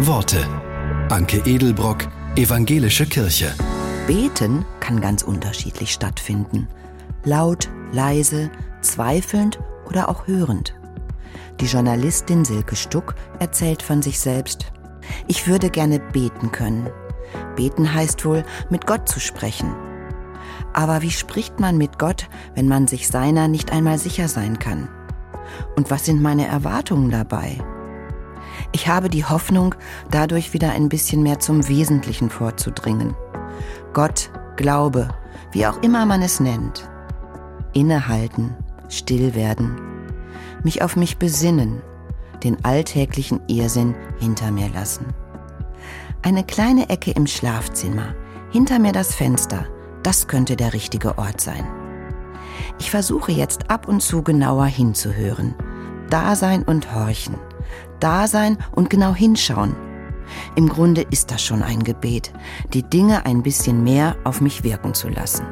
Worte. Anke Edelbrock, Evangelische Kirche. Beten kann ganz unterschiedlich stattfinden. Laut, leise, zweifelnd oder auch hörend. Die Journalistin Silke Stuck erzählt von sich selbst. Ich würde gerne beten können. Beten heißt wohl, mit Gott zu sprechen. Aber wie spricht man mit Gott, wenn man sich seiner nicht einmal sicher sein kann? Und was sind meine Erwartungen dabei? Ich habe die Hoffnung, dadurch wieder ein bisschen mehr zum Wesentlichen vorzudringen. Gott, Glaube, wie auch immer man es nennt. Innehalten, still werden, mich auf mich besinnen, den alltäglichen Irrsinn hinter mir lassen. Eine kleine Ecke im Schlafzimmer, hinter mir das Fenster, das könnte der richtige Ort sein. Ich versuche jetzt ab und zu genauer hinzuhören, da sein und horchen, da sein und genau hinschauen. Im Grunde ist das schon ein Gebet, die Dinge ein bisschen mehr auf mich wirken zu lassen.